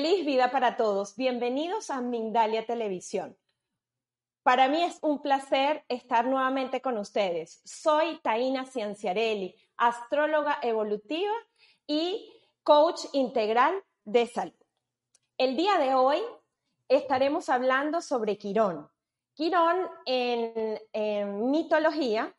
Feliz vida para todos. Bienvenidos a Mindalia Televisión. Para mí es un placer estar nuevamente con ustedes. Soy Taina Cianciarelli, astróloga evolutiva y coach integral de salud. El día de hoy estaremos hablando sobre Quirón. Quirón en, en mitología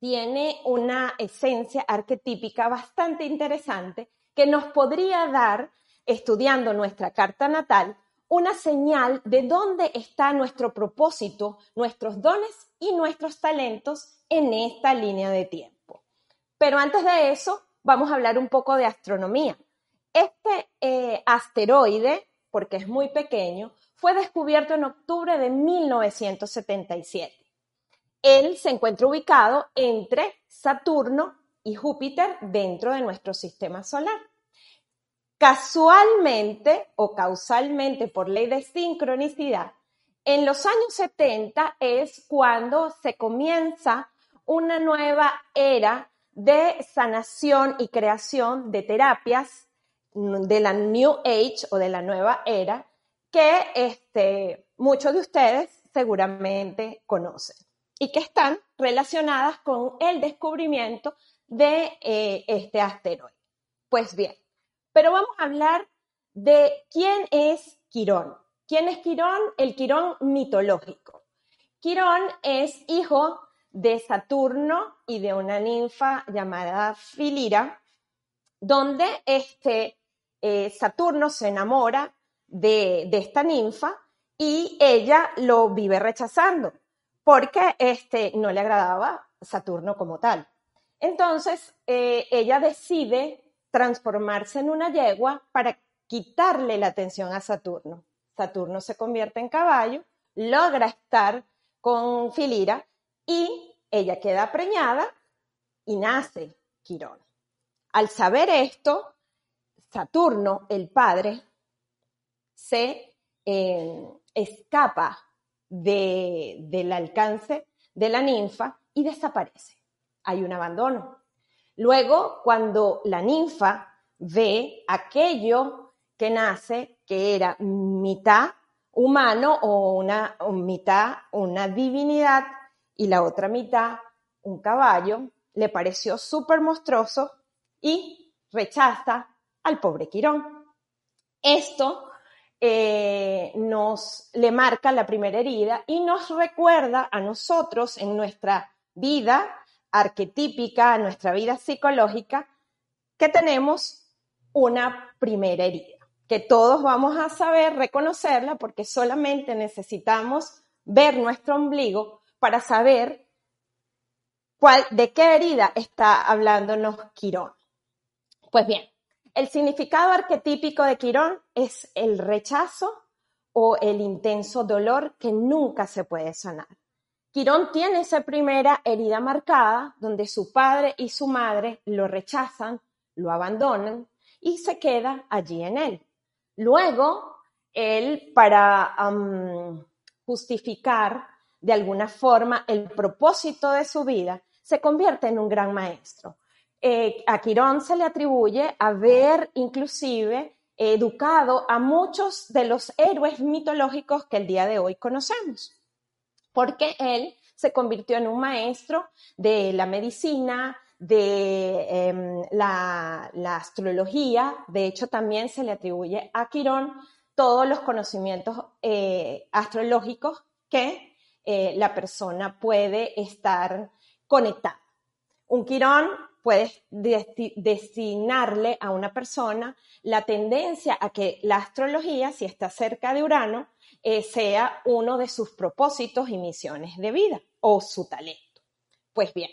tiene una esencia arquetípica bastante interesante que nos podría dar estudiando nuestra carta natal, una señal de dónde está nuestro propósito, nuestros dones y nuestros talentos en esta línea de tiempo. Pero antes de eso, vamos a hablar un poco de astronomía. Este eh, asteroide, porque es muy pequeño, fue descubierto en octubre de 1977. Él se encuentra ubicado entre Saturno y Júpiter dentro de nuestro sistema solar. Casualmente o causalmente por ley de sincronicidad, en los años 70 es cuando se comienza una nueva era de sanación y creación de terapias de la New Age o de la nueva era que este, muchos de ustedes seguramente conocen y que están relacionadas con el descubrimiento de eh, este asteroide. Pues bien, pero vamos a hablar de quién es Quirón. ¿Quién es Quirón? El Quirón mitológico. Quirón es hijo de Saturno y de una ninfa llamada Filira, donde este, eh, Saturno se enamora de, esta ninfa y ella lo vive rechazando porque este, no le agradaba Saturno como tal. Entonces, eh, ella decide transformarse en una yegua para quitarle la atención a Saturno. Saturno se convierte en caballo, logra estar con Filira y ella queda preñada y nace Quirón. Al saber esto, Saturno, el padre, se eh, escapa del alcance de la ninfa y desaparece. Hay un abandono. Luego, cuando la ninfa ve aquello que nace, que era mitad humano o una mitad una divinidad y la otra mitad un caballo, le pareció súper monstruoso y rechaza al pobre Quirón. Esto eh, nos le marca la primera herida y nos recuerda a nosotros en nuestra vida arquetípica, nuestra vida psicológica, que tenemos una primera herida, que todos vamos a saber reconocerla porque solamente necesitamos ver nuestro ombligo para saber de qué herida está hablándonos Quirón. Pues bien, el significado arquetípico de Quirón es el rechazo o el intenso dolor que nunca se puede sanar. Quirón tiene esa primera herida marcada donde su padre y su madre lo rechazan, lo abandonan y se queda allí en él. Luego, él, para justificar de alguna forma el propósito de su vida, se convierte en un gran maestro. Eh, a Quirón se le atribuye haber inclusive educado a muchos de los héroes mitológicos que el día de hoy conocemos porque él se convirtió en un maestro de la medicina, de em, la, astrología, de hecho también se le atribuye a Quirón todos los conocimientos eh, astrológicos que eh, la persona puede estar conectada. Un Quirón puede destinarle a una persona la tendencia a que la astrología, si está cerca de Urano, eh, sea uno de sus propósitos y misiones de vida o su talento. Pues bien,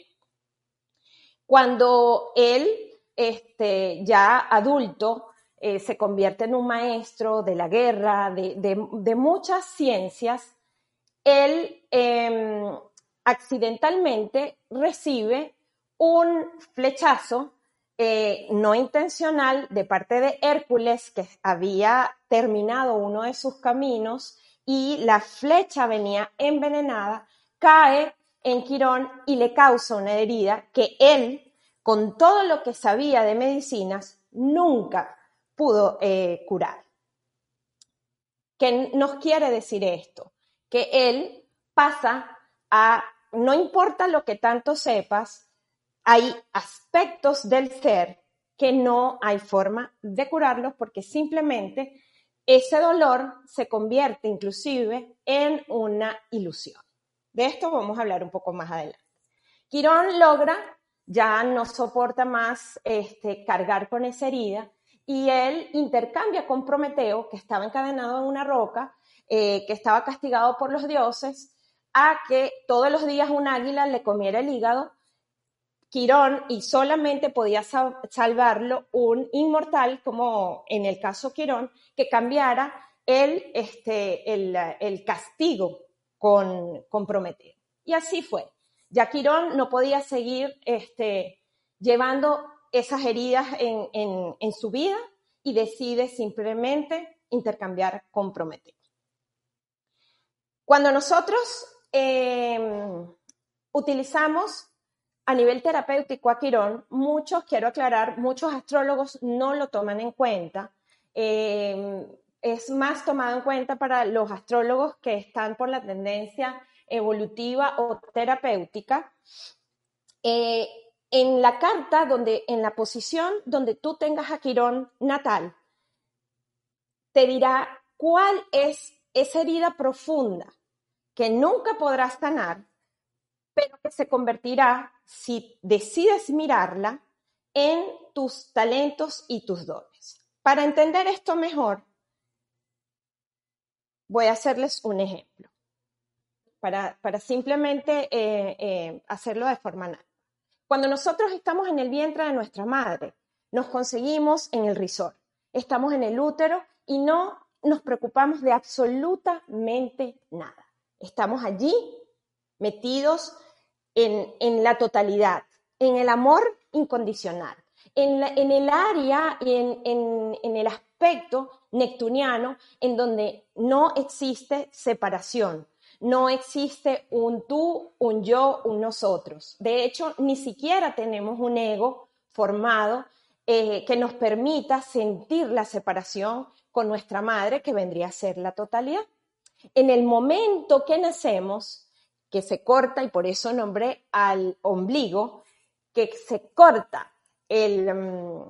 cuando él, este, ya adulto, eh, se convierte en un maestro de la guerra, de, muchas ciencias, él em, accidentalmente recibe un flechazo eh, no intencional de parte de Hércules, que había terminado uno de sus caminos y la flecha venía envenenada, cae en Quirón y le causa una herida que él, con todo lo que sabía de medicinas, nunca pudo eh, curar. ¿Qué nos quiere decir esto? Que él pasa a, no importa lo que tanto sepas, hay aspectos del ser que no hay forma de curarlos porque simplemente ese dolor se convierte inclusive en una ilusión. De esto vamos a hablar un poco más adelante. Quirón logra, ya no soporta más este, cargar con esa herida y él intercambia con Prometeo, que estaba encadenado en una roca, eh, que estaba castigado por los dioses, a que todos los días un águila le comiera el hígado. Quirón y solamente podía salvarlo un inmortal, como en el caso Quirón, que cambiara el, este, el, castigo con, con, Prometeo. Y así fue. Ya Quirón no podía seguir este, llevando esas heridas en, su vida y decide simplemente intercambiar con Prometeo. Cuando nosotros em, utilizamos a nivel terapéutico a Quirón, muchos, quiero aclarar, muchos astrólogos no lo toman en cuenta. Em, es más tomado en cuenta para los astrólogos que están por la tendencia evolutiva o terapéutica. Eh, en la carta, donde, en la posición donde tú tengas a Quirón natal, te dirá cuál es esa herida profunda que nunca podrás sanar, pero que se convertirá, si decides mirarla, en tus talentos y tus dones. Para entender esto mejor, voy a hacerles un ejemplo, para, simplemente eh, eh, hacerlo de forma natural. Cuando nosotros estamos en el vientre de nuestra madre, nos conseguimos en el risor, estamos en el útero y no nos preocupamos de absolutamente nada. Estamos allí metidos en, la totalidad, en el amor incondicional, en, el área y en el aspecto neptuniano en donde no existe separación, no existe un tú, un yo, un nosotros. De hecho, ni siquiera tenemos un ego formado eh, que nos permita sentir la separación con nuestra madre, que vendría a ser la totalidad. En el momento que nacemos, que se corta, y por eso nombré al ombligo, que se corta el, mm,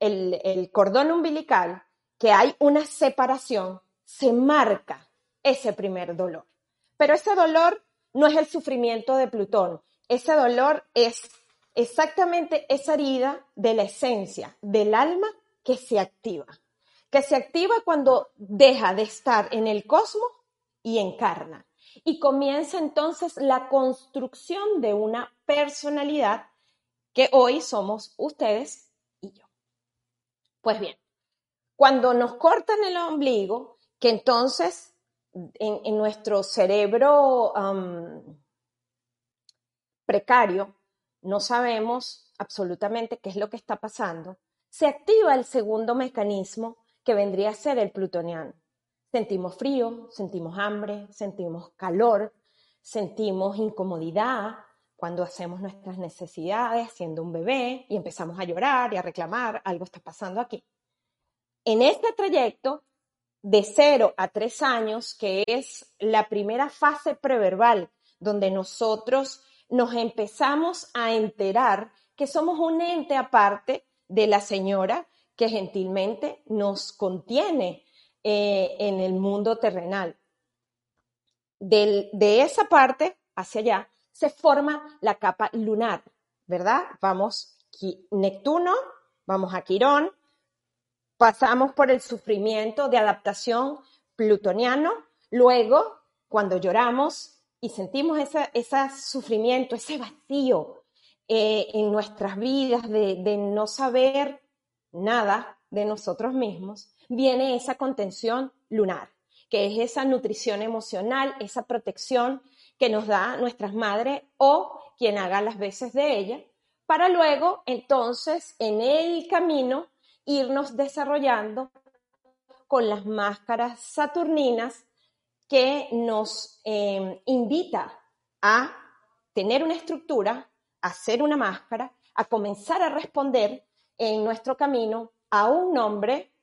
el cordón umbilical, que hay una separación, se marca ese primer dolor. Pero ese dolor no es el sufrimiento de Plutón, ese dolor es exactamente esa herida de la esencia del alma que se activa, que se activa cuando deja de estar en el cosmos y encarna. Y comienza entonces la construcción de una personalidad que hoy somos ustedes y yo. Pues bien, cuando nos cortan el ombligo, que entonces en, nuestro cerebro precario, no sabemos absolutamente qué es lo que está pasando, se activa el segundo mecanismo que vendría a ser el plutoniano. Sentimos frío, sentimos hambre, sentimos calor, sentimos incomodidad cuando hacemos nuestras necesidades siendo un bebé y empezamos a llorar y a reclamar, algo está pasando aquí. En este trayecto de 0 a 3 años, que es la primera fase preverbal, donde nosotros nos empezamos a enterar que somos un ente aparte de la señora que gentilmente nos contiene eh, en el mundo terrenal. de esa parte hacia allá se forma la capa lunar, ¿verdad? Vamos Neptuno, vamos a Quirón, pasamos por el sufrimiento de adaptación plutoniano, luego cuando lloramos y sentimos ese, sufrimiento, ese vacío eh, en nuestras vidas de, de no saber nada de nosotros mismos, viene esa contención lunar, que es esa nutrición emocional, esa protección que nos da nuestras madres o quien haga las veces de ella, para luego entonces en el camino irnos desarrollando con las máscaras saturninas que nos eh, invita a tener una estructura, a hacer una máscara, a comenzar a responder en nuestro camino a un nombre,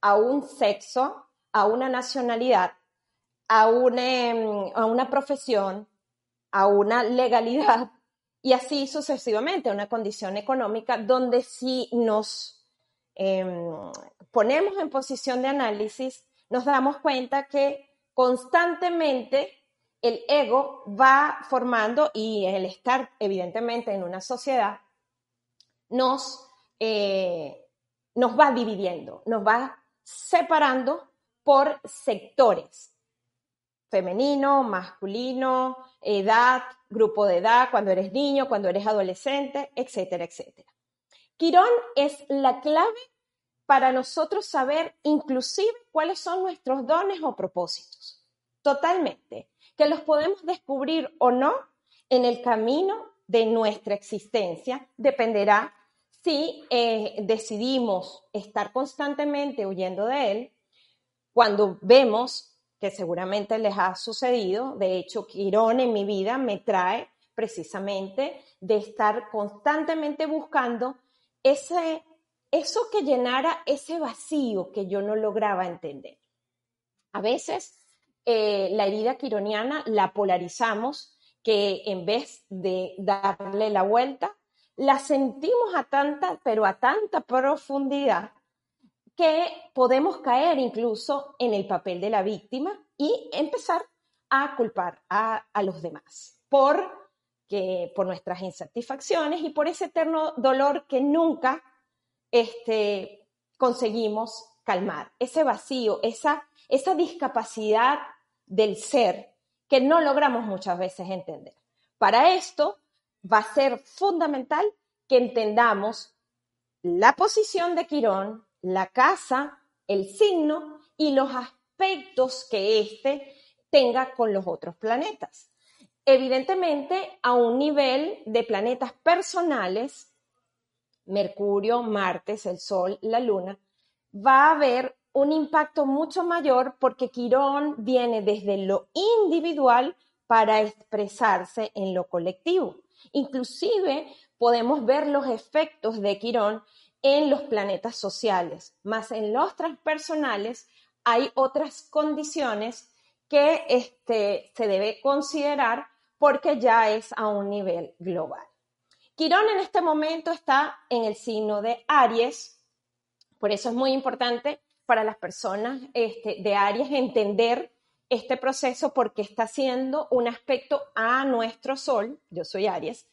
a un sexo, a una nacionalidad, a una, em, a una profesión, a una legalidad y así sucesivamente, a una condición económica donde si nos em, ponemos en posición de análisis, nos damos cuenta que constantemente el ego va formando y el estar evidentemente en una sociedad nos, eh, nos va dividiendo, nos va separando por sectores, femenino, masculino, edad, grupo de edad, cuando eres niño, cuando eres adolescente, etcétera, etcétera. Quirón es la clave para nosotros saber inclusive cuáles son nuestros dones o propósitos. Totalmente. Que los podemos descubrir o no en el camino de nuestra existencia. Dependerá si eh, decidimos estar constantemente huyendo de él, cuando vemos que seguramente les ha sucedido, de hecho, Quirón en mi vida me trae precisamente de estar constantemente buscando ese eso que llenara ese vacío que yo no lograba entender. A veces eh, la herida quironiana la polarizamos, que en vez de darle la vuelta, la sentimos a tanta, pero a tanta profundidad, que podemos caer incluso en el papel de la víctima y empezar a culpar a, los demás por, que, por nuestras insatisfacciones y por ese eterno dolor que nunca este, conseguimos calmar, ese vacío, esa, esa discapacidad del ser que no logramos muchas veces entender. Para esto va a ser fundamental que entendamos la posición de Quirón, la casa, el signo y los aspectos que éste tenga con los otros planetas. Evidentemente, a un nivel de planetas personales, Mercurio, Martes, el Sol, la Luna, va a haber un impacto mucho mayor porque Quirón viene desde lo individual para expresarse en lo colectivo. Inclusive podemos ver los efectos de Quirón en los planetas sociales, más en los transpersonales hay otras condiciones que este, se debe considerar porque ya es a un nivel global. Quirón en este momento está en el signo de Aries, por eso es muy importante para las personas este, de Aries entender este proceso porque está haciendo un aspecto a nuestro Sol, yo soy Aries,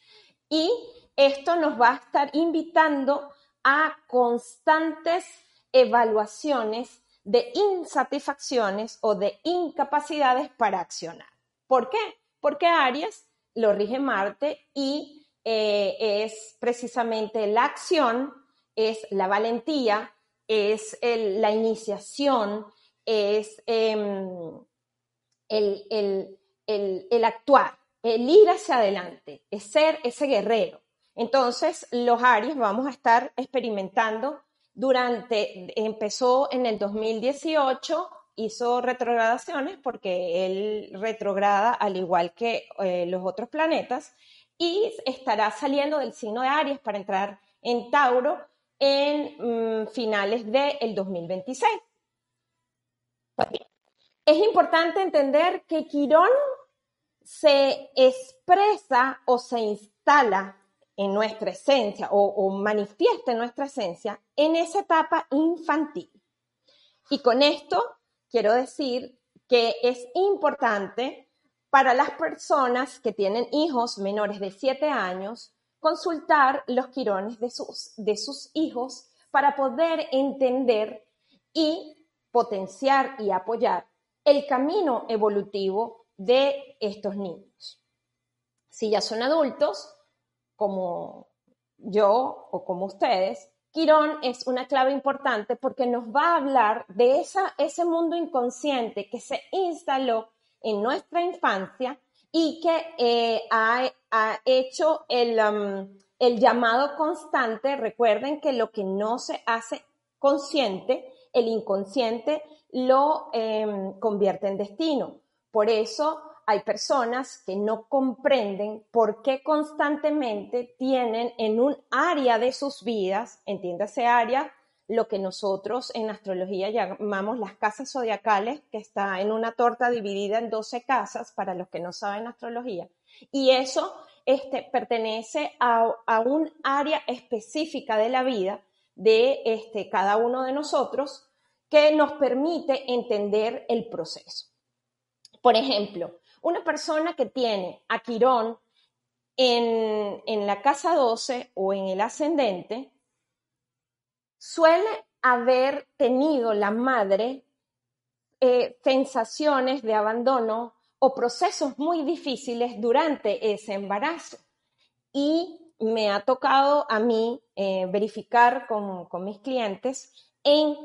y esto nos va a estar invitando a constantes evaluaciones de insatisfacciones o de incapacidades para accionar. ¿Por qué? Porque Aries lo rige Marte y eh, es precisamente la acción, es la valentía, es la iniciación, es em, el, el, actuar, el ir hacia adelante, es ser ese guerrero. Entonces, los Aries vamos a estar experimentando durante, empezó en el 2018, hizo retrogradaciones porque él retrograda al igual que eh, los otros planetas y estará saliendo del signo de Aries para entrar en Tauro en mm, finales del 2026. Es importante entender que Quirón se expresa o se instala en nuestra esencia o, manifiesta en nuestra esencia en esa etapa infantil. Y con esto quiero decir que es importante para las personas que tienen hijos menores de 7 años, consultar los quirones de sus, de sus hijos para poder entender y potenciar y apoyar el camino evolutivo de estos niños. Si ya son adultos, como yo o como ustedes, Quirón es una clave importante porque nos va a hablar de esa, ese mundo inconsciente que se instaló en nuestra infancia y que eh, ha, hecho um, el, llamado constante. Recuerden que lo que no se hace consciente, el inconsciente lo em, convierte en destino. Por eso hay personas que no comprenden por qué constantemente tienen en un área de sus vidas, entiéndase área lo que nosotros en astrología llamamos las casas zodiacales, que está en una torta dividida en 12 casas, para los que no saben astrología. Y eso este, pertenece a, un área específica de la vida de este, cada uno de nosotros que nos permite entender el proceso. Por ejemplo, una persona que tiene a Quirón en, en la casa 12 o en el ascendente, suele haber tenido la madre eh, sensaciones de abandono o procesos muy difíciles durante ese embarazo. Y me ha tocado a mí eh, verificar con, con, mis clientes en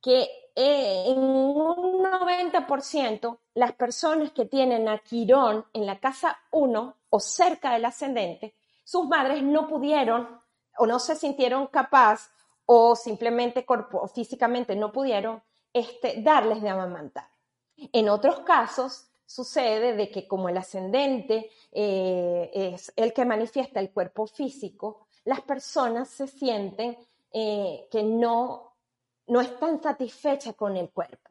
que eh, en un 90% las personas que tienen a Quirón en la casa 1 o cerca del ascendente, sus madres no pudieron o no se sintieron capaz o simplemente físicamente no pudieron este, darles de amamantar. En otros casos sucede de que como el ascendente eh, es el que manifiesta el cuerpo físico, las personas se sienten eh, que no, no están satisfechas con el cuerpo.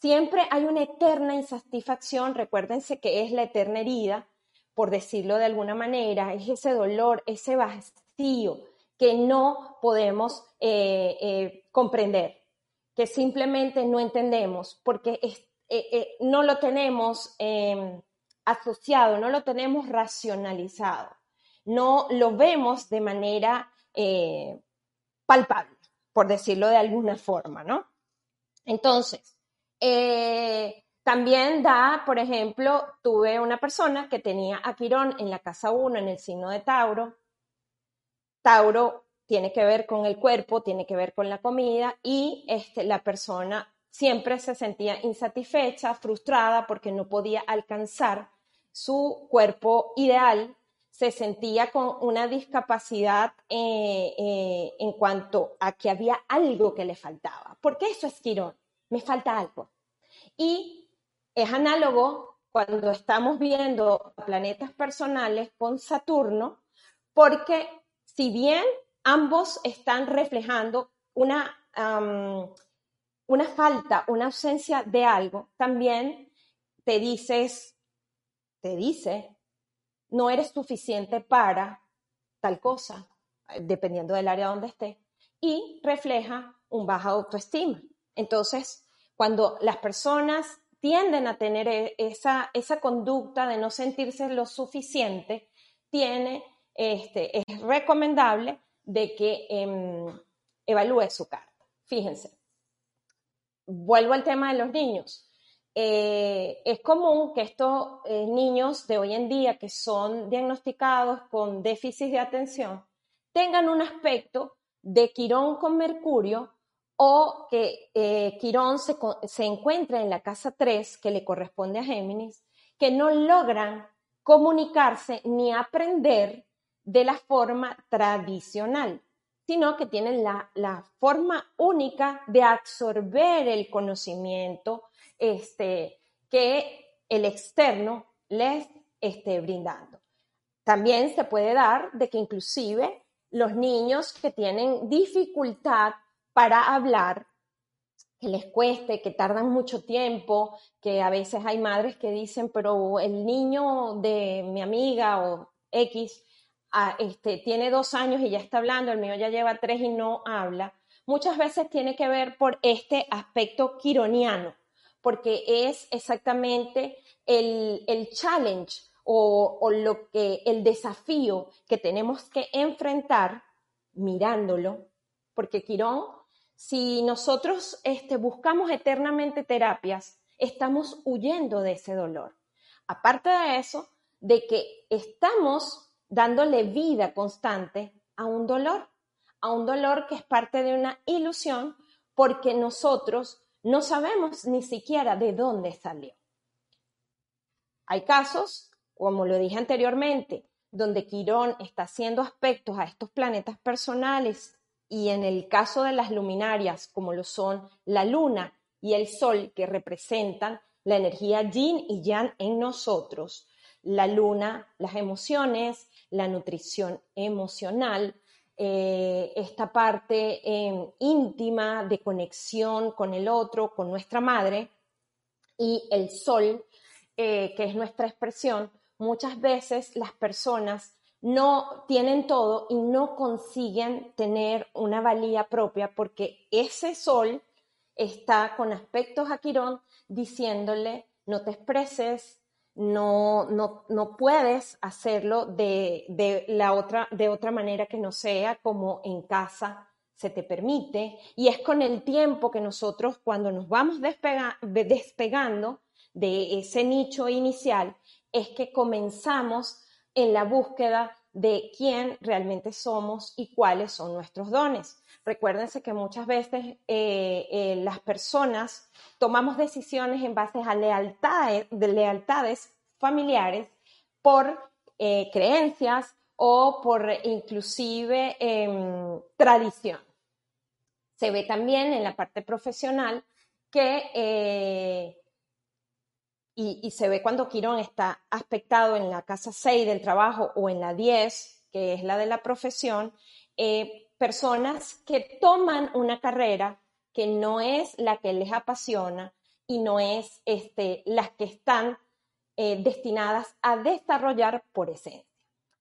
Siempre hay una eterna insatisfacción, recuérdense que es la eterna herida, por decirlo de alguna manera, es ese dolor, ese vacío, que no podemos eh, eh, comprender, que simplemente no entendemos porque eh, no lo tenemos em, asociado, no lo tenemos racionalizado, no lo vemos de manera palpable, por decirlo de alguna forma, ¿no? Entonces, también da, por ejemplo, tuve una persona que tenía a Quirón en la casa 1, en el signo de Tauro, Tauro tiene que ver con el cuerpo, tiene que ver con la comida y este, la persona siempre se sentía insatisfecha, frustrada porque no podía alcanzar su cuerpo ideal, se sentía con una discapacidad eh, eh, en cuanto a que había algo que le faltaba. Porque eso es Quirón, me falta algo. Y es análogo cuando estamos viendo planetas personales con Saturno, porque si bien ambos están reflejando una, una falta, una ausencia de algo, también te dices, te dice, no eres suficiente para tal cosa, dependiendo del área donde esté, y refleja un baja autoestima. Entonces, cuando las personas tienden a tener e, esa, esa conducta de no sentirse lo suficiente, tiene este, es recomendable de que em, evalúe su carta. Fíjense, vuelvo al tema de los niños. Eh, es común que estos eh, niños de hoy en día que son diagnosticados con déficit de atención tengan un aspecto de Quirón con Mercurio o que eh, Quirón se, se encuentre en la casa 3 que le corresponde a Géminis, que no logran comunicarse ni aprender de la forma tradicional, sino que tienen la, forma única de absorber el conocimiento este, que el externo les esté brindando. También se puede dar de que inclusive los niños que tienen dificultad para hablar, que les cueste, que tardan mucho tiempo, que a veces hay madres que dicen, pero el niño de mi amiga o X este, tiene dos años y ya está hablando, el mío ya lleva tres y no habla, muchas veces tiene que ver por este aspecto quironiano, porque es exactamente el, challenge o, lo que, el desafío que tenemos que enfrentar mirándolo, porque Quirón, si nosotros este, buscamos eternamente terapias, estamos huyendo de ese dolor. Aparte de eso, de que estamos dándole vida constante a un dolor, a un dolor que es parte de una ilusión porque nosotros no sabemos ni siquiera de dónde salió. Hay casos, como lo dije anteriormente, donde Quirón está haciendo aspectos a estos planetas personales y en el caso de las luminarias, como lo son la luna y el sol, que representan la energía yin y yang en nosotros, la luna, las emociones, la nutrición emocional, eh, esta parte eh, íntima de conexión con el otro, con nuestra madre, y el sol, que es nuestra expresión, muchas veces las personas no tienen todo y no consiguen tener una valía propia porque ese sol está con aspectos a Quirón diciéndole no te expreses, no, no, no puedes hacerlo de, la otra, de otra manera que no sea como en casa se te permite. Y es con el tiempo que nosotros, cuando nos vamos despegando de ese nicho inicial, es que comenzamos en la búsqueda de quién realmente somos y cuáles son nuestros dones. Recuérdense que muchas veces eh, eh, las personas tomamos decisiones en base a lealtades, de lealtades familiares por eh, creencias o por inclusive em, tradición. Se ve también en la parte profesional que y, se ve cuando Quirón está aspectado en la casa 6 del trabajo o en la 10, que es la de la profesión, eh, personas que toman una carrera que no es la que les apasiona y no es este, las que están eh, destinadas a desarrollar por esencia.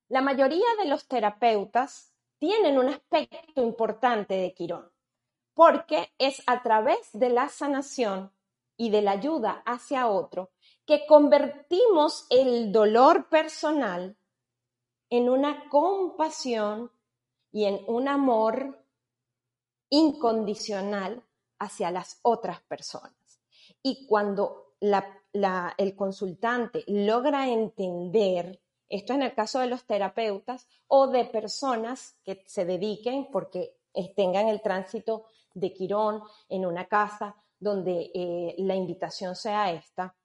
La mayoría de los terapeutas tienen un aspecto importante de Quirón, porque es a través de la sanación y de la ayuda hacia otro que convertimos el dolor personal en una compasión y en un amor incondicional hacia las otras personas. Y cuando el consultante logra entender, esto en el caso de los terapeutas o de personas que se dediquen porque tengan el tránsito de Quirón en una casa donde eh, la invitación sea esta,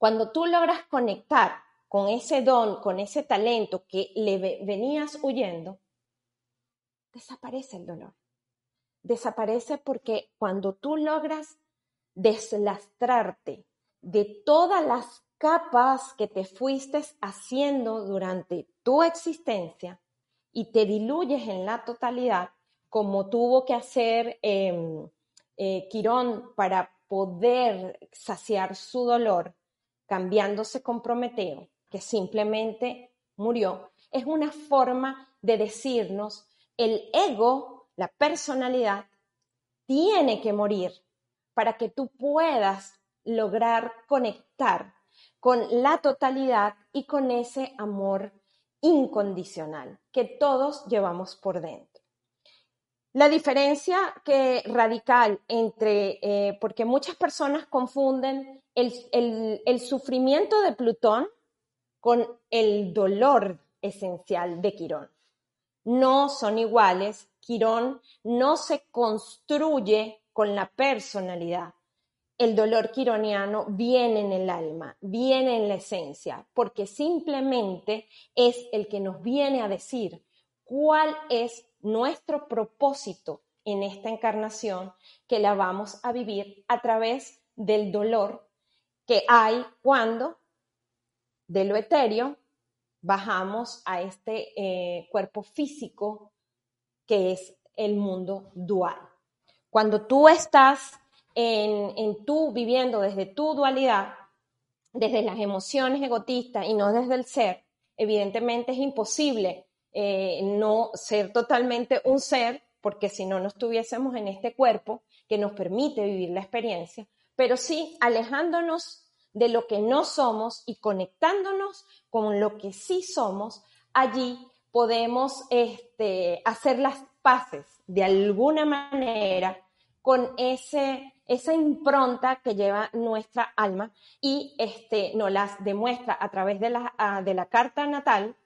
cuando tú logras conectar con ese don, con ese talento que le venías huyendo, desaparece el dolor. Desaparece porque cuando tú logras deslastrarte de todas las capas que te fuiste haciendo durante tu existencia y te diluyes en la totalidad, como tuvo que hacer em, eh, Quirón para poder saciar su dolor, cambiándose con Prometeo, que simplemente murió, es una forma de decirnos el ego, la personalidad, tiene que morir para que tú puedas lograr conectar con la totalidad y con ese amor incondicional que todos llevamos por dentro. La diferencia que radical entre, eh, porque muchas personas confunden el, sufrimiento de Plutón con el dolor esencial de Quirón. No son iguales. Quirón no se construye con la personalidad. El dolor quironiano viene en el alma, viene en la esencia, porque simplemente es el que nos viene a decir cuál es nuestro propósito en esta encarnación que la vamos a vivir a través del dolor que hay cuando de lo etéreo bajamos a este eh, cuerpo físico que es el mundo dual. Cuando tú estás en, en tú viviendo desde tu dualidad, desde las emociones egotistas y no desde el ser, evidentemente es imposible eh, no ser totalmente un ser, porque si no, no estuviésemos en este cuerpo que nos permite vivir la experiencia, pero sí alejándonos de lo que no somos y conectándonos con lo que sí somos, allí podemos este, hacer las paces de alguna manera con ese, esa impronta que lleva nuestra alma y este, nos las demuestra a través de la, de la carta natal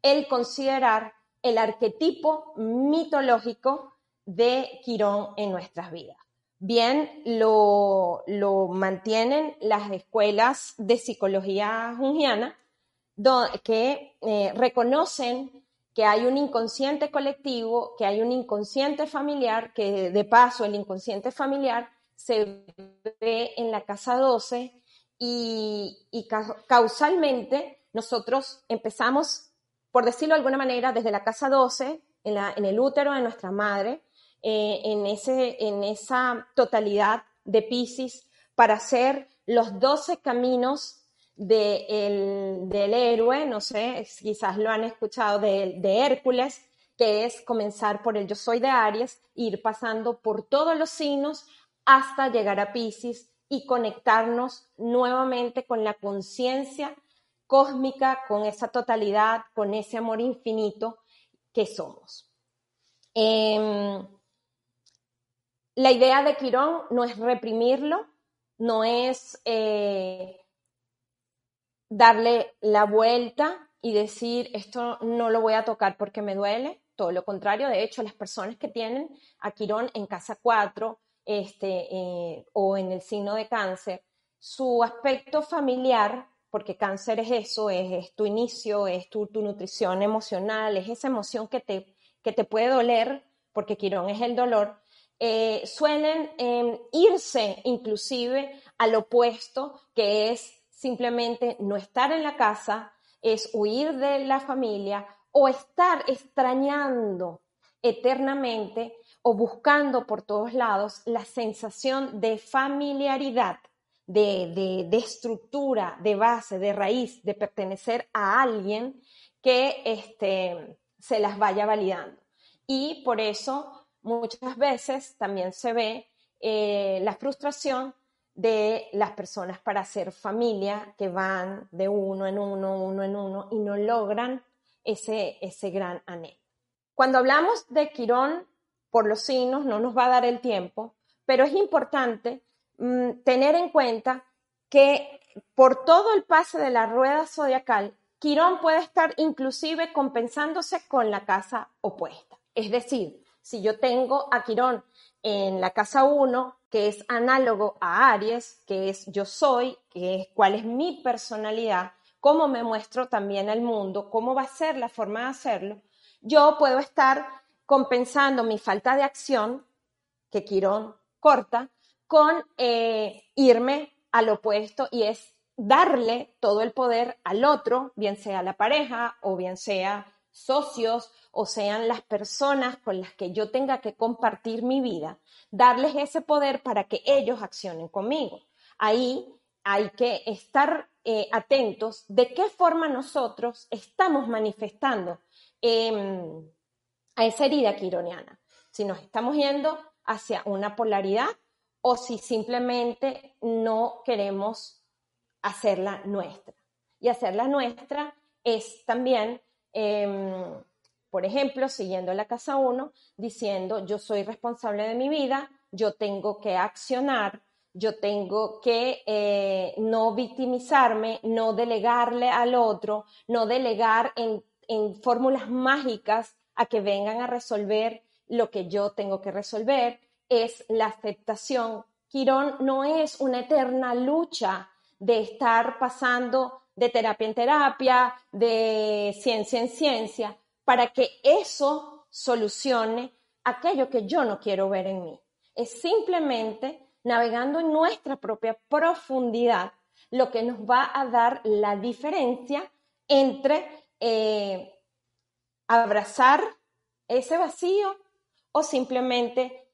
el considerar el arquetipo mitológico de Quirón en nuestras vidas bien lo, mantienen las escuelas de psicología jungiana, que eh, reconocen que hay un inconsciente colectivo, que hay un inconsciente familiar, que de paso el inconsciente familiar se ve en la casa 12 y, y causalmente nosotros empezamos, por decirlo de alguna manera, desde la casa 12 en, el útero de nuestra madre, eh, en, ese, en esa totalidad de Pisces, para hacer los 12 caminos del héroe, no sé, quizás lo han escuchado, de, de Hércules, que es comenzar por el yo soy de Aries, ir pasando por todos los signos hasta llegar a Pisces y conectarnos nuevamente con la conciencia cósmica, con esa totalidad, con ese amor infinito que somos. Em, la idea de Quirón no es reprimirlo, no es eh, darle la vuelta y decir esto no lo voy a tocar porque me duele, todo lo contrario, de hecho las personas que tienen a Quirón en casa 4 este, eh, o en el signo de cáncer, su aspecto familiar, porque cáncer es eso, es, tu inicio, es tu, nutrición emocional, es esa emoción que te, que te puede doler, porque Quirón es el dolor, eh, suelen em, irse inclusive al opuesto, que es simplemente no estar en la casa, es huir de la familia o estar extrañando eternamente o buscando por todos lados la sensación de familiaridad, de, de, estructura, de base, de raíz, de pertenecer a alguien que este, se las vaya validando. Y por eso muchas veces también se ve eh, la frustración de las personas para hacer familia que van de uno en uno, uno en uno y no logran ese, ese gran anhelo. Cuando hablamos de Quirón por los signos, no nos va a dar el tiempo, pero es importante mm, tener en cuenta que por todo el pase de la rueda zodiacal, Quirón puede estar inclusive compensándose con la casa opuesta. Es decir, si yo tengo a Quirón en la casa 1, que es análogo a Aries, que es yo soy, que es cuál es mi personalidad, cómo me muestro también al mundo, cómo va a ser la forma de hacerlo, yo puedo estar compensando mi falta de acción, que Quirón corta, con eh, irme al opuesto y es darle todo el poder al otro, bien sea la pareja o bien sea socios o sean las personas con las que yo tenga que compartir mi vida, darles ese poder para que ellos accionen conmigo. Ahí hay que estar eh, atentos de qué forma nosotros estamos manifestando em, a esa herida quironiana. Si nos estamos yendo hacia una polaridad o si simplemente no queremos hacerla nuestra. Y hacerla nuestra es también, em, por ejemplo, siguiendo la casa 1, diciendo yo soy responsable de mi vida, yo tengo que accionar, yo tengo que eh, no victimizarme, no delegarle al otro, no delegar en, fórmulas mágicas a que vengan a resolver lo que yo tengo que resolver, es la aceptación. Quirón no es una eterna lucha de estar pasando de terapia en terapia, de ciencia en ciencia, para que eso solucione aquello que yo no quiero ver en mí. Es simplemente navegando en nuestra propia profundidad, lo que nos va a dar la diferencia entre eh, abrazar ese vacío o simplemente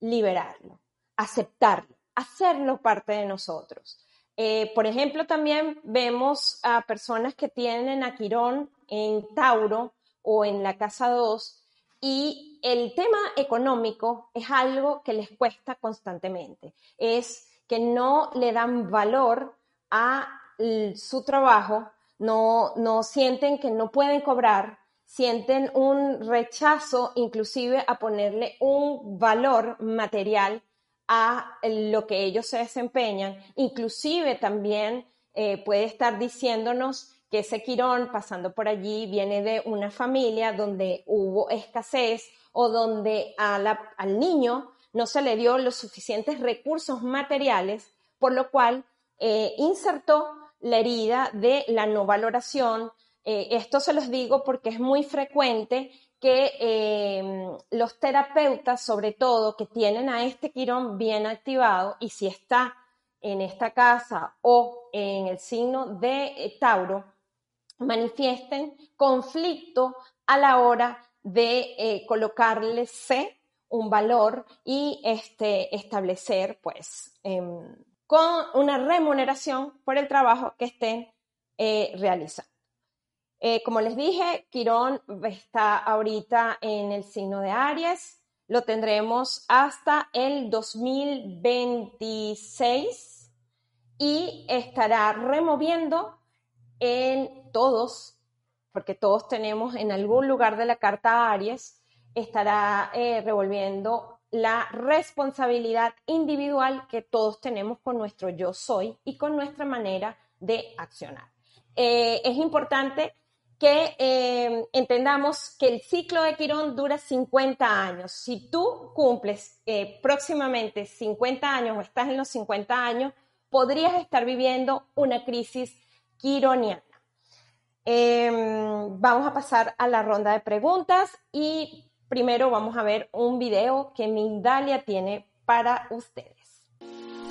liberarlo, aceptarlo, hacerlo parte de nosotros. Eh, por ejemplo, también vemos a personas que tienen a Quirón en Tauro o en la casa 2 y el tema económico es algo que les cuesta constantemente. Es que no le dan valor a su trabajo, no, no sienten que no pueden cobrar, sienten un rechazo inclusive a ponerle un valor material a lo que ellos se desempeñan. Inclusive también eh, puede estar diciéndonos que ese Quirón pasando por allí viene de una familia donde hubo escasez o donde al niño no se le dio los suficientes recursos materiales, por lo cual eh, insertó la herida de la no valoración. Eh, esto se los digo porque es muy frecuente que eh, los terapeutas, sobre todo, que tienen a este quirón bien activado, y si está en esta casa o en el signo de Tauro, manifiesten conflicto a la hora de eh, colocarle C un valor y este, establecer, pues, em, con una remuneración por el trabajo que estén eh, realizando. Eh, como les dije, Quirón está ahorita en el signo de Aries, lo tendremos hasta el 2026 y estará removiendo en todos, porque todos tenemos en algún lugar de la carta Aries, estará eh, revolviendo la responsabilidad individual que todos tenemos con nuestro yo soy y con nuestra manera de accionar. Eh, es importante que eh, entendamos que el ciclo de Quirón dura 50 años. Si tú cumples próximamente 50 años o estás en los 50 años, podrías estar viviendo una crisis quironiana. Em, vamos a pasar a la ronda de preguntas y primero vamos a ver un video que Mindalia tiene para ustedes.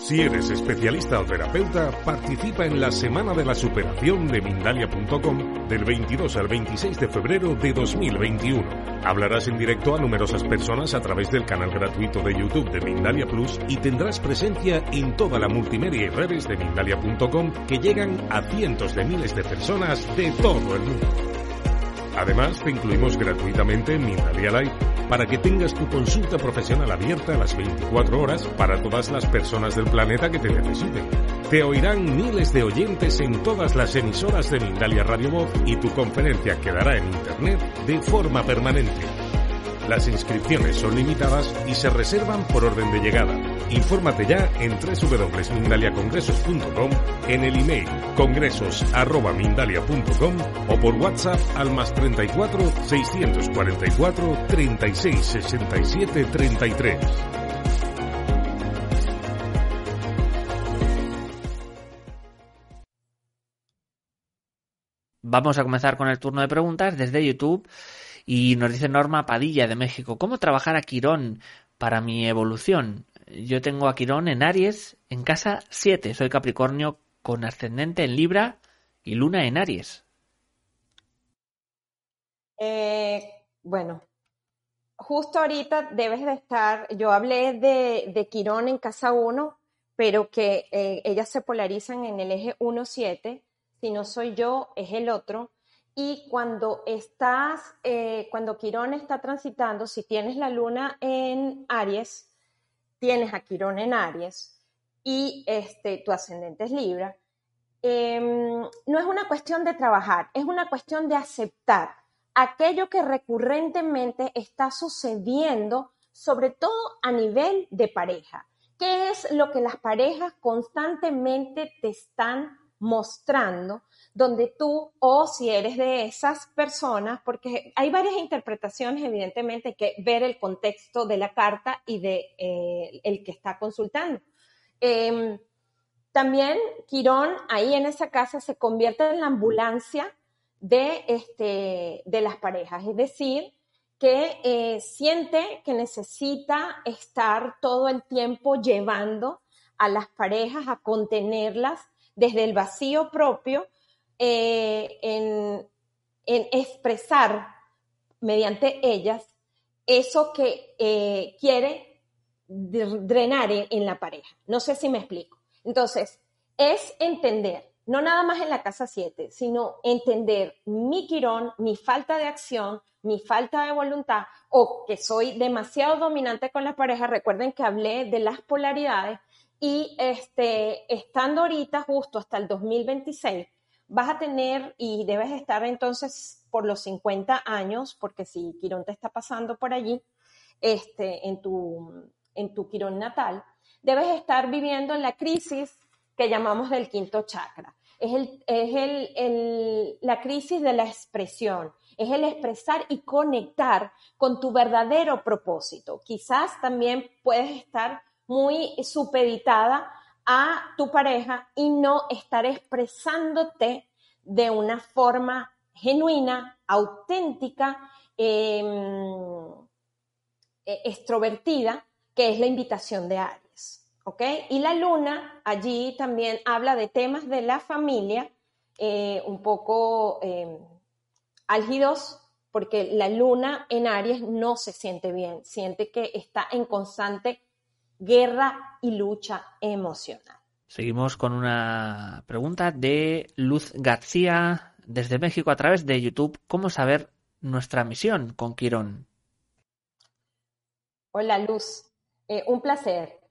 Si eres especialista o terapeuta, participa en la Semana de la Superación de Mindalia.com del 22 al 26 de febrero de 2021. Hablarás en directo a numerosas personas a través del canal gratuito de YouTube de Mindalia Plus y tendrás presencia en toda la multimedia y redes de Mindalia.com que llegan a cientos de miles de personas de todo el mundo. Además, te incluimos gratuitamente en Mindalia Live para que tengas tu consulta profesional abierta a las 24 horas para todas las personas del planeta que te necesiten. Te oirán miles de oyentes en todas las emisoras de Mindalia Radio Voz y tu conferencia quedará en Internet de forma permanente. Las inscripciones son limitadas y se reservan por orden de llegada. Infórmate ya en www.mindaliacongresos.com, en el email congresos.mindalia.com o por WhatsApp al más 34 644 36 67 33. Vamos a comenzar con el turno de preguntas desde YouTube. Y nos dice Norma Padilla de México, ¿cómo trabajar a Quirón para mi evolución? Yo tengo a Quirón en Aries, en casa 7. Soy Capricornio con ascendente en Libra y Luna en Aries. Eh, bueno, justo ahorita debes de estar, yo hablé de, de Quirón en casa 1, pero que eh, ellas se polarizan en el eje 1-7. Si no soy yo, es el otro. Y cuando estás, eh, cuando Quirón está transitando, si tienes la luna en Aries, tienes a Quirón en Aries y este, tu ascendente es Libra, em, no es una cuestión de trabajar, es una cuestión de aceptar aquello que recurrentemente está sucediendo, sobre todo a nivel de pareja. ¿Qué es lo que las parejas constantemente te están mostrando? Donde tú, o si eres de esas personas, porque hay varias interpretaciones, evidentemente hay que ver el contexto de la carta y de eh, el que está consultando. Em, también Quirón ahí en esa casa se convierte en la ambulancia de, este, de las parejas, es decir, que eh, siente que necesita estar todo el tiempo llevando a las parejas a contenerlas desde el vacío propio eh, en, expresar mediante ellas eso que eh, quiere drenar en, la pareja. No sé si me explico. Entonces, es entender, no nada más en la casa 7, sino entender mi quirón, mi falta de acción, mi falta de voluntad o que soy demasiado dominante con la pareja. Recuerden que hablé de las polaridades y este, estando ahorita justo hasta el 2026, vas a tener y debes estar entonces por los 50 años, porque si Quirón te está pasando por allí, este, en, tu, en tu Quirón natal, debes estar viviendo en la crisis que llamamos del quinto chakra. Es, el, es el, la crisis de la expresión, es el expresar y conectar con tu verdadero propósito. Quizás también puedes estar muy supeditada a tu pareja y no estar expresándote de una forma genuina, auténtica, em, e, extrovertida, que es la invitación de Aries. ¿ok? Y la luna allí también habla de temas de la familia, eh, un poco em, álgidos porque la luna en Aries no se siente bien, siente que está en constante guerra y lucha emocional. Seguimos con una pregunta de Luz García desde México a través de YouTube. ¿Cómo saber nuestra misión con Quirón? Hola Luz, eh, un placer.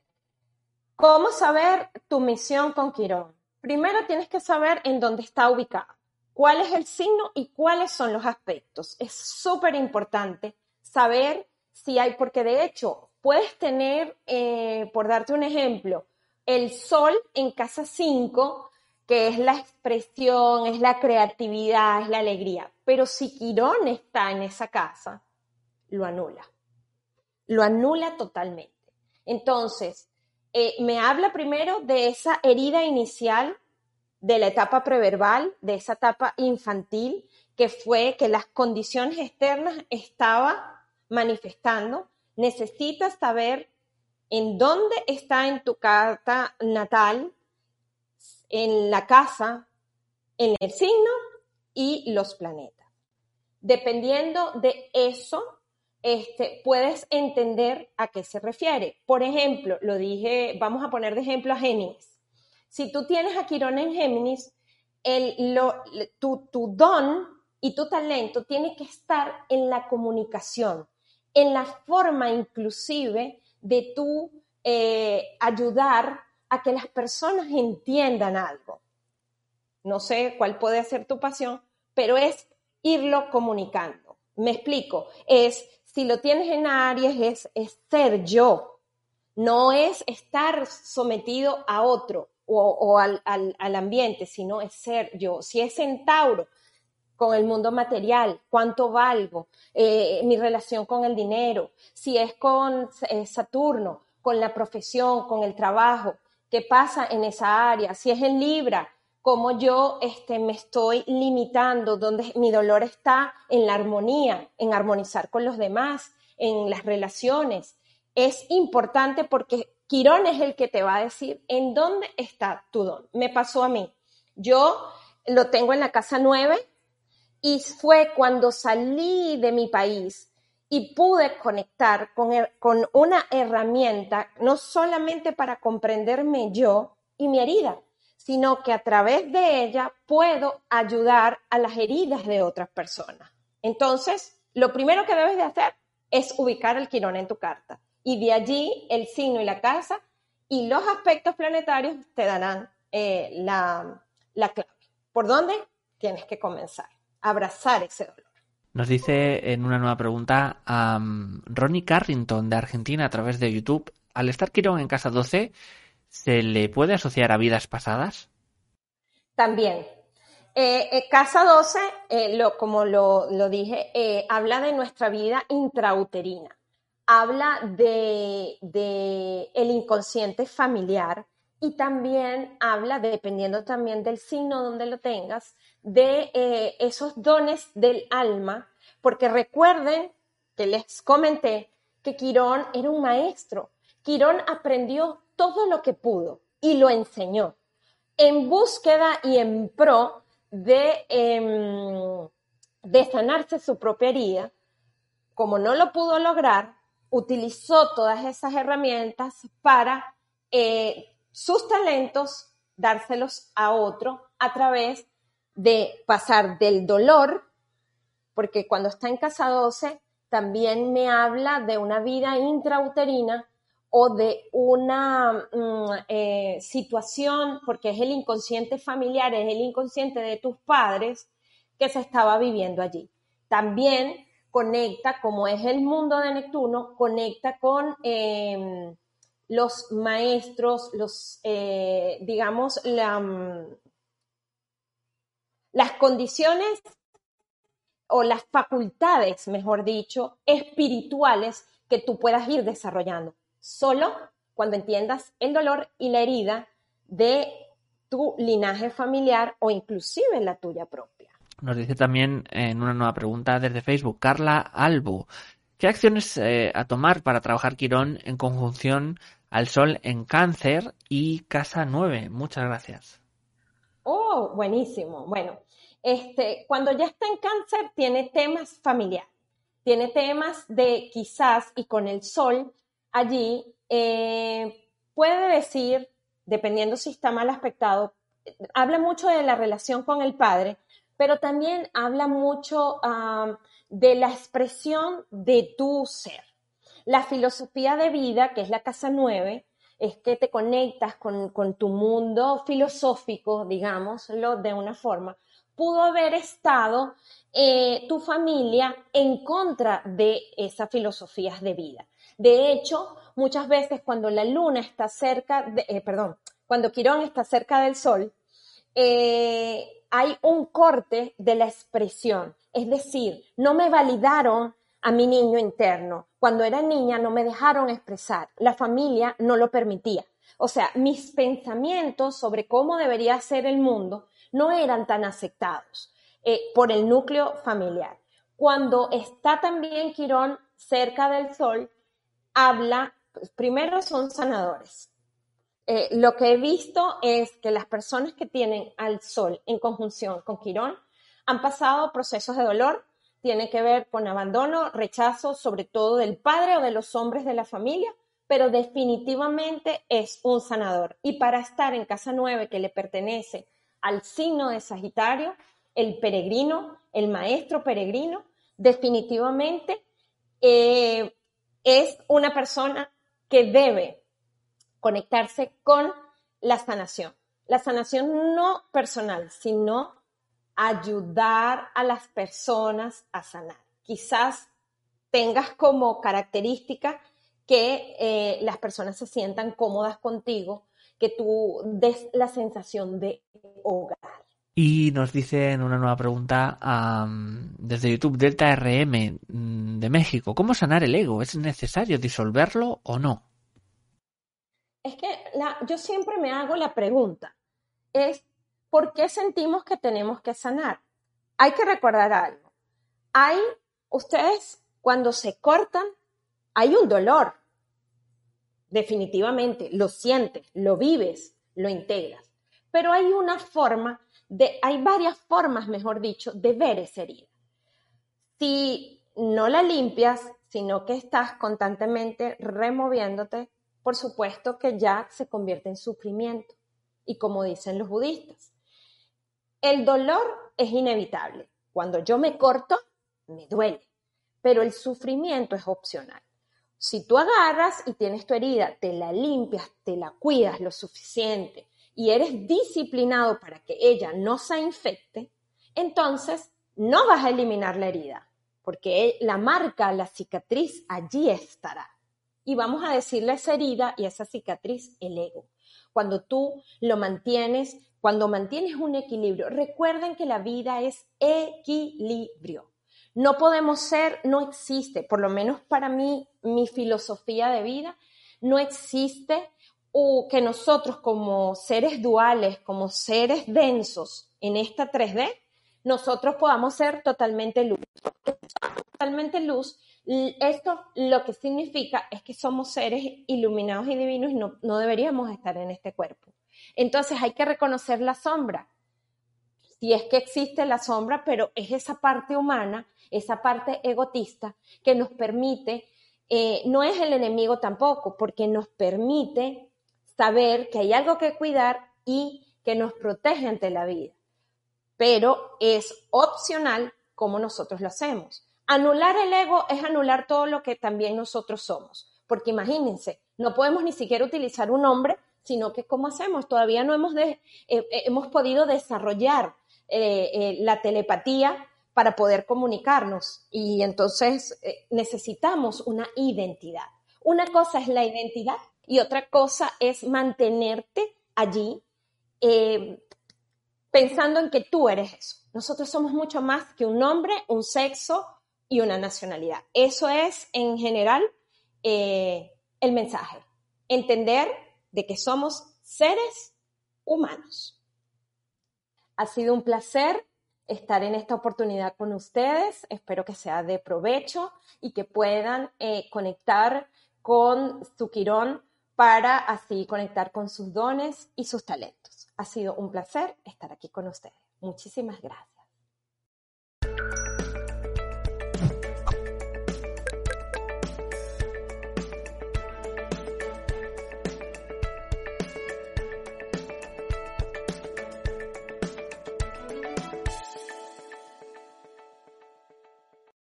¿Cómo saber tu misión con Quirón? Primero tienes que saber en dónde está ubicado, cuál es el signo y cuáles son los aspectos. Es súper importante saber si hay, porque de hecho puedes tener, eh, por darte un ejemplo, el sol en casa 5, que es la expresión, es la creatividad, es la alegría. Pero si Quirón está en esa casa, lo anula. Lo anula totalmente. Entonces, eh, me habla primero de esa herida inicial de la etapa preverbal, de esa etapa infantil, que fue que las condiciones externas estaba manifestando. Necesitas saber en dónde está en tu carta natal, en la casa, en el signo y los planetas. Dependiendo de eso, este, puedes entender a qué se refiere. Por ejemplo, lo dije, vamos a poner de ejemplo a Géminis. Si tú tienes a Quirón en Géminis, el, tu, tu don y tu talento tiene que estar en la comunicación, en la forma inclusive de tú eh, ayudar a que las personas entiendan algo. No sé cuál puede ser tu pasión, pero es irlo comunicando. Me explico, es si lo tienes en Aries, es, ser yo, no es estar sometido a otro o, al, ambiente, sino es ser yo. Si es en Tauro, con el mundo material, cuánto valgo, eh, mi relación con el dinero, si es con eh, Saturno, con la profesión, con el trabajo, qué pasa en esa área, si es en Libra, cómo yo este, me estoy limitando, donde mi dolor está en la armonía, en armonizar con los demás, en las relaciones. Es importante porque Quirón es el que te va a decir en dónde está tu don. Me pasó a mí. Yo lo tengo en la casa 9 y fue cuando salí de mi país y pude conectar con, con una herramienta no solamente para comprenderme yo y mi herida, sino que a través de ella puedo ayudar a las heridas de otras personas. Entonces, lo primero que debes de hacer es ubicar el quirón en tu carta y de allí el signo y la casa y los aspectos planetarios te darán eh, la, la clave. ¿Por dónde? Tienes que comenzar, abrazar ese dolor. Nos dice en una nueva pregunta Ronnie Carrington de Argentina a través de YouTube, al estar Quirón en casa 12, ¿se le puede asociar a vidas pasadas? También. Eh, eh, casa 12, eh, lo, como lo, lo dije, habla de nuestra vida intrauterina, habla de, de, el inconsciente familiar y también habla, dependiendo también del signo donde lo tengas, de eh, esos dones del alma, porque recuerden que les comenté que Quirón era un maestro. Quirón aprendió todo lo que pudo y lo enseñó en búsqueda y en pro de, em, de sanarse su propia herida. Como no lo pudo lograr, utilizó todas esas herramientas para eh, sus talentos dárselos a otro a través de pasar del dolor, porque cuando está en casa 12 también me habla de una vida intrauterina o de una mm, eh, situación, porque es el inconsciente familiar, es el inconsciente de tus padres que se estaba viviendo allí. También conecta, como es el mundo de Neptuno, conecta con em, los maestros, los, eh, digamos, la, mm, las condiciones o las facultades, mejor dicho, espirituales que tú puedas ir desarrollando. Solo cuando entiendas el dolor y la herida de tu linaje familiar o inclusive la tuya propia. Nos dice también en una nueva pregunta desde Facebook, Carla Albo, ¿qué acciones eh, a tomar para trabajar Quirón en conjunción al Sol en Cáncer y Casa 9? Muchas gracias. Oh, buenísimo. Bueno, este, cuando ya está en cáncer, tiene temas familiares, tiene temas de quizás, y con el sol allí, eh, puede decir, dependiendo si está mal aspectado, habla mucho de la relación con el padre, pero también habla mucho de la expresión de tu ser. La filosofía de vida, que es la casa nueve, es que te conectas con, con tu mundo filosófico, digámoslo de una forma, pudo haber estado eh, tu familia en contra de esas filosofías de vida. De hecho, muchas veces cuando la luna está cerca, de, eh, perdón, cuando Quirón está cerca del sol, eh, hay un corte de la expresión. Es decir, no me validaron a mi niño interno. Cuando era niña no me dejaron expresar. La familia no lo permitía. O sea, mis pensamientos sobre cómo debería ser el mundo no eran tan aceptados eh, por el núcleo familiar. Cuando está también Quirón cerca del Sol, habla, pues, primero son sanadores. Eh, lo que he visto es que las personas que tienen al Sol en conjunción con Quirón han pasado procesos de dolor, tiene que ver con abandono, rechazo, sobre todo del padre o de los hombres de la familia, pero definitivamente es un sanador. Y para estar en casa 9 que le pertenece al signo de Sagitario, el peregrino, el maestro peregrino, definitivamente eh, es una persona que debe conectarse con la sanación. La sanación no personal, sino ayudar a las personas a sanar. Quizás tengas como característica que eh, las personas se sientan cómodas contigo, que tú des la sensación de hogar. Y nos dicen una nueva pregunta desde YouTube, Delta RM mm, de México. ¿Cómo sanar el ego? ¿Es necesario disolverlo o no? Es que yo siempre me hago la pregunta, es ¿por qué sentimos que tenemos que sanar? Hay que recordar algo. Hay, ustedes cuando se cortan, hay un dolor, definitivamente, lo sientes, lo vives, lo integras. Pero hay una forma de, hay varias formas, mejor dicho, de ver esa herida. Si no la limpias, sino que estás constantemente removiéndote, por supuesto que ya se convierte en sufrimiento. Y como dicen los budistas, el dolor es inevitable. Cuando yo me corto, me duele, pero el sufrimiento es opcional. Si tú agarras y tienes tu herida, te la limpias, te la cuidas lo suficiente y eres disciplinado para que ella no se infecte, entonces no vas a eliminar la herida, porque la marca, la cicatriz allí estará. Y vamos a decirle a esa herida y a esa cicatriz el ego. Cuando tú lo mantienes, cuando mantienes un equilibrio, recuerden que la vida es equilibrio. No podemos ser, no existe, por lo menos para mí, mi filosofía de vida, no existe que nosotros como seres duales, como seres densos en esta 3D, nosotros podamos ser totalmente luz. Totalmente luz, esto lo que significa es que somos seres iluminados y divinos y no, no deberíamos estar en este cuerpo. Entonces hay que reconocer la sombra. Si es que existe la sombra, pero es esa parte humana esa parte egotista que nos permite, eh, no es el enemigo tampoco, porque nos permite saber que hay algo que cuidar y que nos protege ante la vida. Pero es opcional cómo nosotros lo hacemos. Anular el ego es anular todo lo que también nosotros somos. Porque imagínense, no podemos ni siquiera utilizar un nombre, sino que ¿cómo hacemos? Todavía no hemos, eh, eh, hemos podido desarrollar la telepatía para poder comunicarnos y entonces eh, necesitamos una identidad. Una cosa es la identidad y otra cosa es mantenerte allí eh, pensando en que tú eres eso. Nosotros somos mucho más que un nombre, un sexo y una nacionalidad. Eso es en general eh, el mensaje. Entender de que somos seres humanos. Ha sido un placer estar en esta oportunidad con ustedes. Espero que sea de provecho y que puedan eh, conectar con su quirón para así conectar con sus dones y sus talentos. Ha sido un placer estar aquí con ustedes. Muchísimas gracias.